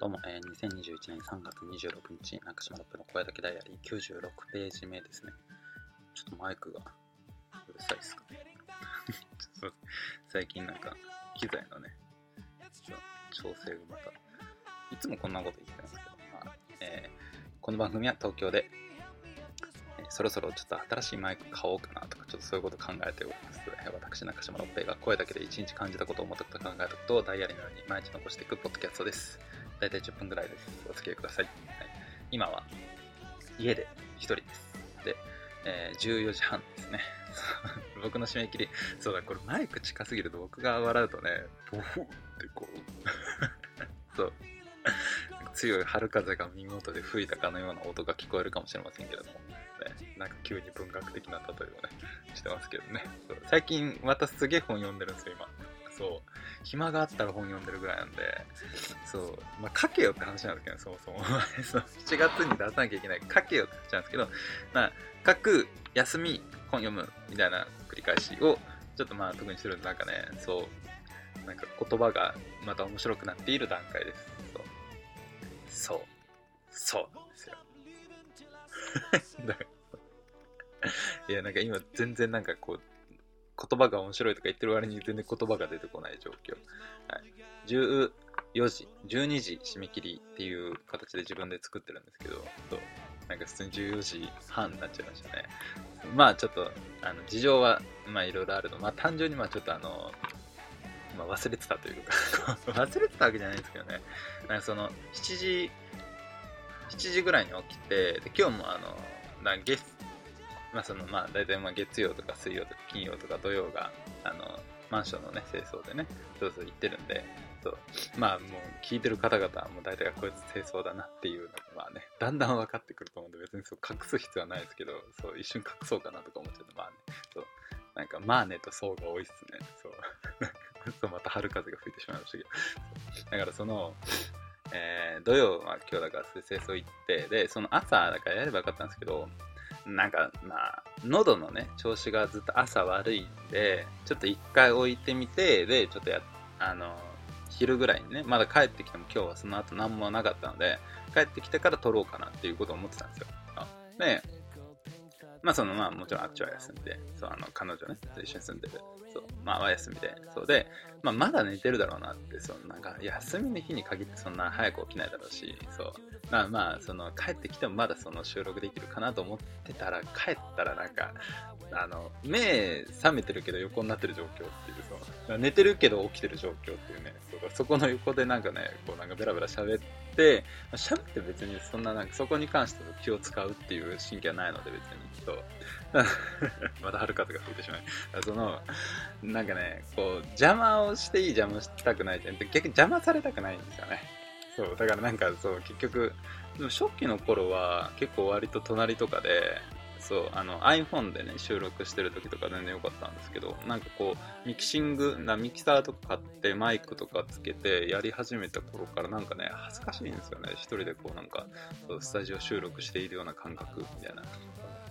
どうも、えー、2021年3月26日、中島ロップの声だけダイアリー96ページ目ですね。ちょっとマイクがうるさいっすかね。最近なんか、機材のね、調整がまた、いつもこんなこと言ってますけど、まあえー、この番組は東京で、えー、そろそろちょっと新しいマイク買おうかなとか、ちょっとそういうこと考えております。私、中島ロッペが声だけで一日感じたことを、思ったこと、考えたことをダイアリーのように毎日残していくポッドキャストです。大体10分ぐらいです。お付き合いください。はい、今は家で1人です。で、えー、14時半ですね。僕の締め切り、そうだ、これマイク近すぎると僕が笑うとね、ボフってこう そう、強い春風が見事で吹いたかのような音が聞こえるかもしれませんけれども、ね、なんか急に文学的な例えをね、してますけどね。最近またすげえ本読んでるんですよ、今。そう。暇があったら本読んでるぐらいなんで、そう。まあ、書けよって話なんですけど、そもそも。そう7月に出さなきゃいけない。書けよって話なんですけど、まあ、書く、休み、本読む、みたいな繰り返しを、ちょっとまあ、特にするなんかね、そう。なんか言葉がまた面白くなっている段階です。そう。そう。そうですよ。いや、なんか今全然なんかこう、言葉が面白いとか言ってる割に全然言葉が出てこない状況。はい、14時、12時締め切りっていう形で自分で作ってるんですけど、そうなんか普通に14時半になっちゃいましたね。まあちょっと、あの事情はまあいろいろあるの。まあ単純にまあちょっとあの、まあ、忘れてたというか 忘れてたわけじゃないですけどね。なんかその7時、7時ぐらいに起きて、で今日もあの、なゲスまあそのまあ大体まあ月曜とか水曜とか金曜とか土曜があのマンションのね清掃でねそうそう行ってるんでそう。まあもう聞いてる方々はもう大体こいつ清掃だなっていうのがまあねだんだん分かってくると思うんで別にそう隠す必要はないですけどそう一瞬隠そうかなとか思っちゃってまあねそう。なんかまあねとそうが多いっすね。そう。そうまた春風が吹いてしまいましたけど。だからそのえー、土曜は今日だから清掃行ってでその朝だからやればよかったんですけどなんかまあ喉のね調子がずっと朝悪いんでちょっと一回置いてみてでちょっとやあの昼ぐらいにねまだ帰ってきても今日はその後何もなかったので帰ってきてから撮ろうかなっていうことを思ってたんですよ。でまあそのまあもちろんあっちは休んでそうあの彼女ねと一緒に住んでるそうまあは休みでそうで、まあ、まだ寝てるだろうなってそのなんか休みの日に限ってそんな早く起きないだろうしそう。まあまあ、その、帰ってきてもまだその収録できるかなと思ってたら、帰ったらなんか、あの、目覚めてるけど横になってる状況っていう、その、寝てるけど起きてる状況っていうね、そこの横でなんかね、こうなんかベラベラ喋って、喋って別にそんななんかそこに関して気を使うっていう神経はないので別に、と、また春風が吹いてしまい。その、なんかね、こう、邪魔をしていい邪魔したくないって、逆に邪魔されたくないんですよね。そう、だからなんかそう、結局、でも初期の頃は結構割と隣とかで、そう、あの iPhone でね、収録してる時とか全然良かったんですけど、なんかこう、ミキシング、なミキサーとか買ってマイクとかつけてやり始めた頃からなんかね、恥ずかしいんですよね。一人でこうなんか、そうスタジオ収録しているような感覚みたいな。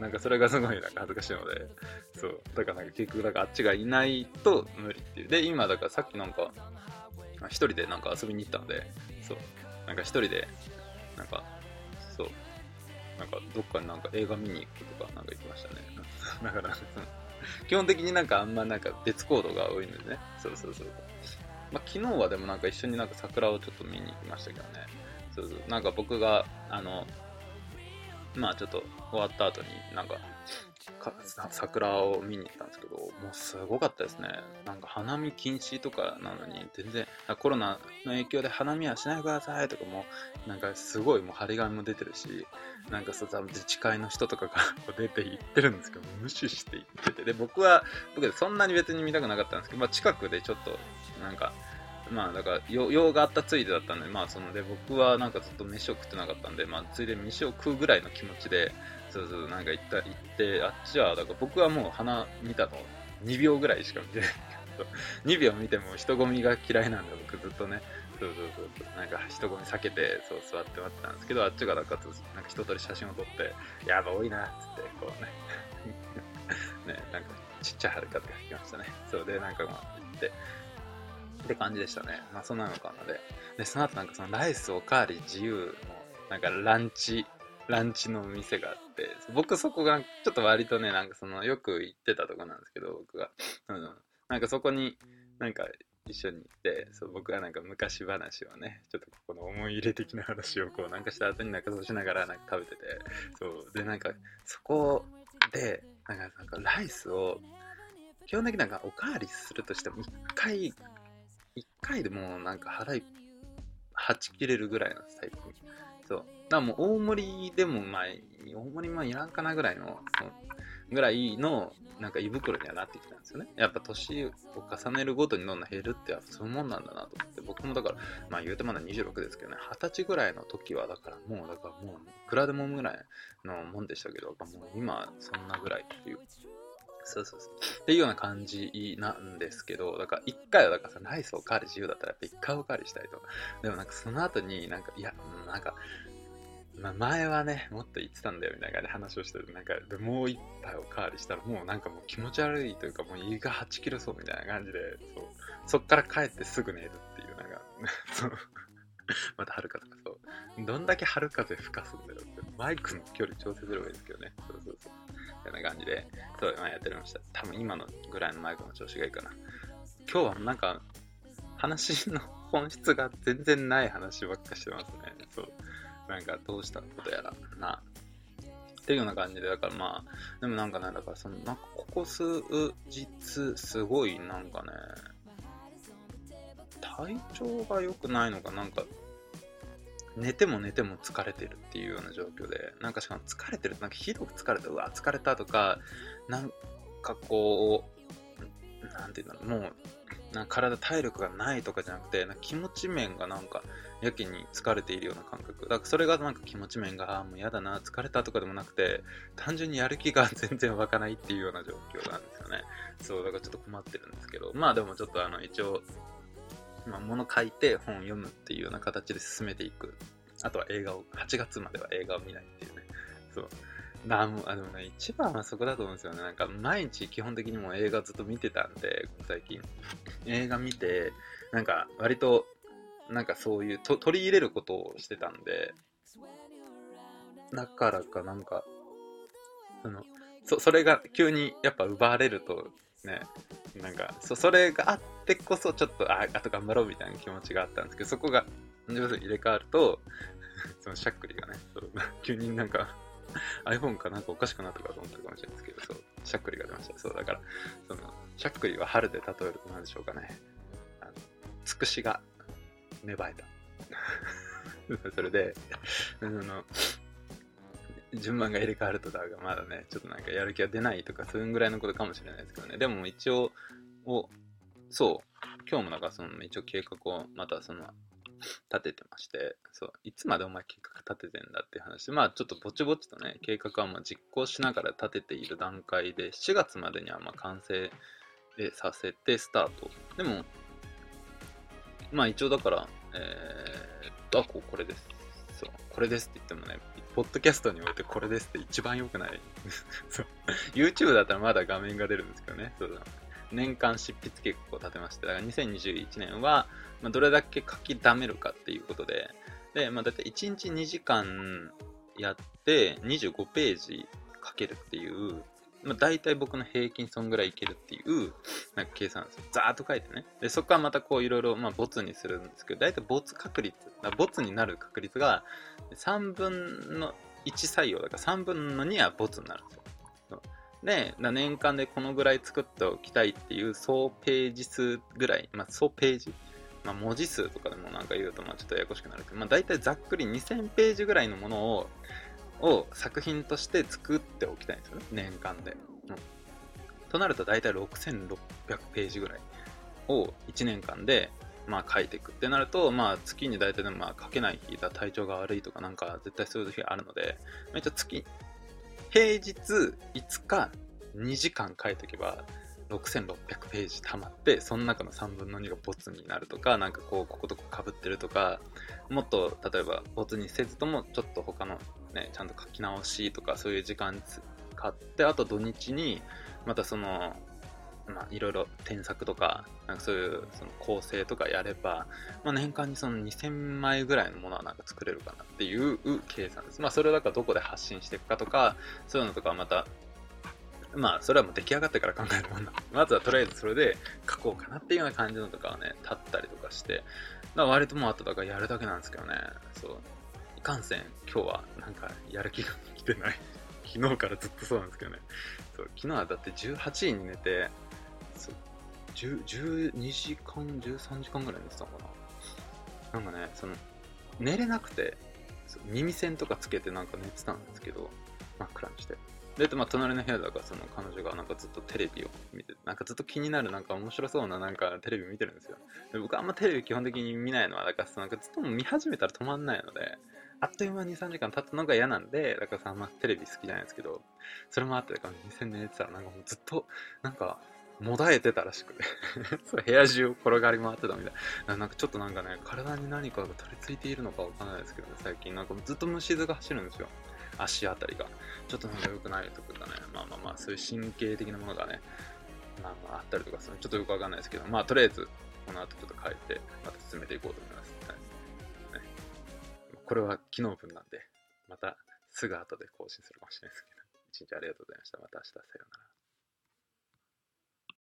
なんかそれがすごいなんか恥ずかしいので、そう、だからなんか結局だからあっちがいないと無理っていう。で、今だからさっきなんか、一人でなんか遊びに行ったんで、そう、なんか一人で、なんか、そう、なんかどっかになんか映画見に行くとかなんか行きましたね。だから、基本的になんかあんまなんか別行動が多いんでね。そうそうそう。まあ、昨日はでもなんか一緒になんか桜をちょっと見に行きましたけどね。そうそう。なんか僕が、あの、まあちょっと終わった後になんか桜を見に行ったんですけど、もうすごかったですね。なんか花見禁止とかなのに、全然、コロナの影響で花見はしないでくださいとかも、なんかすごいもう張り紙も出てるし、なんかそう、自治会の人とかが 出て行ってるんですけど、無視して行ってて、で、僕は、僕そんなに別に見たくなかったんですけど、まあ近くでちょっと、なんか、まあだから用があったついでだったんで、まあそので僕はなんかずっと飯を食ってなかったんで、まあついで飯を食うぐらいの気持ちで、そうそう、なんか行った、行って、あっちは、だから僕はもう花見たの。2秒ぐらいしか見てない。2秒見ても人混みが嫌いなんで僕ずっとね、そうそうそう、なんか人混み避けて、そう座って待ってたんですけど、あっちがなんかなんか一通り写真を撮って、やば多いなっつって、こうね、ね、なんかちっちゃい春風が来ましたね。そうで、なんかまあ行って、って感じでしたね。まあそんなのかなで。で、その後なんかそのライスおかわり自由のなんかランチ、ランチの店があって、僕そこがちょっと割とね、なんかそのよく行ってたとこなんですけど、僕が。うん、なんかそこになんか一緒に行ってそう僕はなんか昔話をねちょっとここの思い入れ的な話をこうなんかした後になんかそうしながらなんか食べててそうでなんかそこでなんかなんかライスを基本的になんかおかわりするとしても1回1回でもうなんか払いはち切れるぐらいの最近そうだからもう大盛りでもまあ大盛りもいらんかなぐらいのぐらいのなんか胃袋にはなってきたんですよね。やっぱ年を重ねるごとにどんどん減るってそういうもんなんだなと思って、僕もだから、まあ言うてまだ26ですけどね、20歳ぐらいの時はだからもう、だからもう、いくらでもぐらいのもんでしたけど、もう今そんなぐらいっていう。そうそうそう。っていうような感じなんですけど、だから一回はだからさ、ライスおかわり自由だったらやっぱ一回おかわりしたいと。でもなんかその後になんか、いや、なんか、まあ、前はね、もっと言ってたんだよみたいな話をしてて、なんか、もう一杯おかわりしたら、もうなんかもう気持ち悪いというか、もう胃が8キロそうみたいな感じで、そう、そっから帰ってすぐ寝るっていう、なんか、そう、またはるかそう、どんだけ春風吹かすんだよって、マイクの距離調整すればいいですけどね、そうそうそう、みたいな感じで、そう、まあ、やってました。多分今のぐらいのマイクの調子がいいかな。今日はなんか、話の本質が全然ない話ばっかしてますね。そう。なんかどうしたことやらな。っていうような感じで、だからまあ、でもなんかね、だからその、なんかここ数日、すごいなんかね、体調が良くないのか、なんか、寝ても寝ても疲れてるっていうような状況で、なんかしかも疲れてる、なんかひどく疲れた、うわ、疲れたとか、なんかこう、なんていうんだろう、もう、な体体力がないとかじゃなくて、なんか気持ち面がなんか、やけに疲れているような感覚。だからそれがなんか気持ち面が、あもう嫌だな、疲れたとかでもなくて、単純にやる気が全然湧かないっていうような状況なんですよね。そう、だからちょっと困ってるんですけど、まあでもちょっとあの、一応、まあ、物書いて本読むっていうような形で進めていく。あとは映画を、8月までは映画を見ないっていうね。そう。なもあでもね、一番はそこだと思うんですよね。なんか毎日基本的にも映画ずっと見てたんで、最近。映画見て、なんか割となんかそういうと取り入れることをしてたんで、だからかなんか、その、そ、それが急にやっぱ奪われると、ね、なんか、そ、それがあってこそちょっと、あ、あと頑張ろうみたいな気持ちがあったんですけど、そこが、上手に入れ替わると、そのしゃっくりがね、そう 急になんか iPhone かなんかおかしくなったかと思ったかもしれないですけど、そう、しゃっくりが出ました。そう、だから、その、しゃっくりは春で例えると何でしょうかね。あの、つくしが芽生えた。それで、あの、順番が入れ替わるとだがまだね、ちょっとなんかやる気が出ないとか、そういうぐらいのことかもしれないですけどね。でも一応、お、そう、今日もなんかその、一応計画をまたその、立ててまして、そう、いつまでお前計画立ててんだっていう話、まあちょっとぼちぼちとね、計画はまあ実行しながら立てている段階で、7月までにはまあ完成させてスタート。でも、まあ一応だから、えー、っと、あ、ここれです。そう、これですって言ってもね、ポッドキャストにおいてこれですって一番良くない。そう。YouTube だったらまだ画面が出るんですけどね。そうだ。年間執筆結構立てまして、だから2021年は、まあ、どれだけ書き溜めるかっていうことで、で、まあ、だいたい1日2時間やって25ページ書けるっていうまあ、大体僕の平均そんぐらいいけるっていう、なんか計算ですよ。ザーッと書いてね。で、そこからまたこういろいろ、まあ、ボツにするんですけど、大体ボツ確率、ボツになる確率が3分の1採用だから3分の2はボツになるんですよ。で、年間でこのぐらい作っておきたいっていう総ページ数ぐらい、まあ、総ページ、まあ、文字数とかでもなんか言うとまあちょっとややこしくなるけど、まあ、大体ざっくり2000ページぐらいのものをを作品として作っておきたいんですよね、年間で。うん、となると大体6600ページぐらいを1年間でまあ書いていくってなると、まあ月に大体でもまあ書けない日だ、体調が悪いとかなんか絶対そういう日があるので、めっちゃ月、平日5日2時間書いておけば、6600ページ溜まって、その中の3分の2がボツになるとか、なんかこう、こことこかぶってるとか、もっと例えばボツにせずとも、ちょっと他のね、ちゃんと書き直しとかそういう時間使って、あと土日に、またその、まあ、いろいろ添削とか、なんかそういうその構成とかやれば、まあ、年間にその2000枚ぐらいのものはなんか作れるかなっていう計算です。まあ、それをだからどこで発信していくかとか、そういうのとかはまた、まあ、それはもう出来上がってから考えるもんだ。まずはとりあえずそれで書こうかなっていうような感じのとかをね、立ったりとかして、だから割ともうあとだからやるだけなんですけどね、そう。いかんせん、今日はなんかやる気が来てない。昨日からずっとそうなんですけどね。そう昨日はだって18時に寝て、そう12時間、13時間ぐらい寝てたのかな。なんかね、その、寝れなくて、耳栓とかつけてなんか寝てたんですけど、真っ暗にして。で、まあ、隣の部屋だから、その彼女がなんかずっとテレビを見て、なんかずっと気になる、なんか面白そうななんかテレビ見てるんですよ。で僕あんまテレビ基本的に見ないのは、だからなんかずっと見始めたら止まんないので、あっという間に3時間経つのが嫌なんで、だからさ、あんまテレビ好きじゃないですけど、それもあって、だから2000年寝てたらなんかもうずっと、なんか、もだえてたらしくて そう部屋中を転がり回ってたみたいな。なんかちょっとなんかね、体に何かが取り付いているのかわからないですけどね、最近なんかずっと虫唾が走るんですよ。足あたりが。ちょっとなんか良くないとかね、まあまあまあ、そういう神経的なものがね、まあまああったりとかするちょっとよくわかんないですけど、まあとりあえず、この後ちょっと変えて、また進めていこうと思います。これは昨日分なんで、またすぐ後で更新するかもしれないですけど、一日ありがとうございました。また明日、さようなら。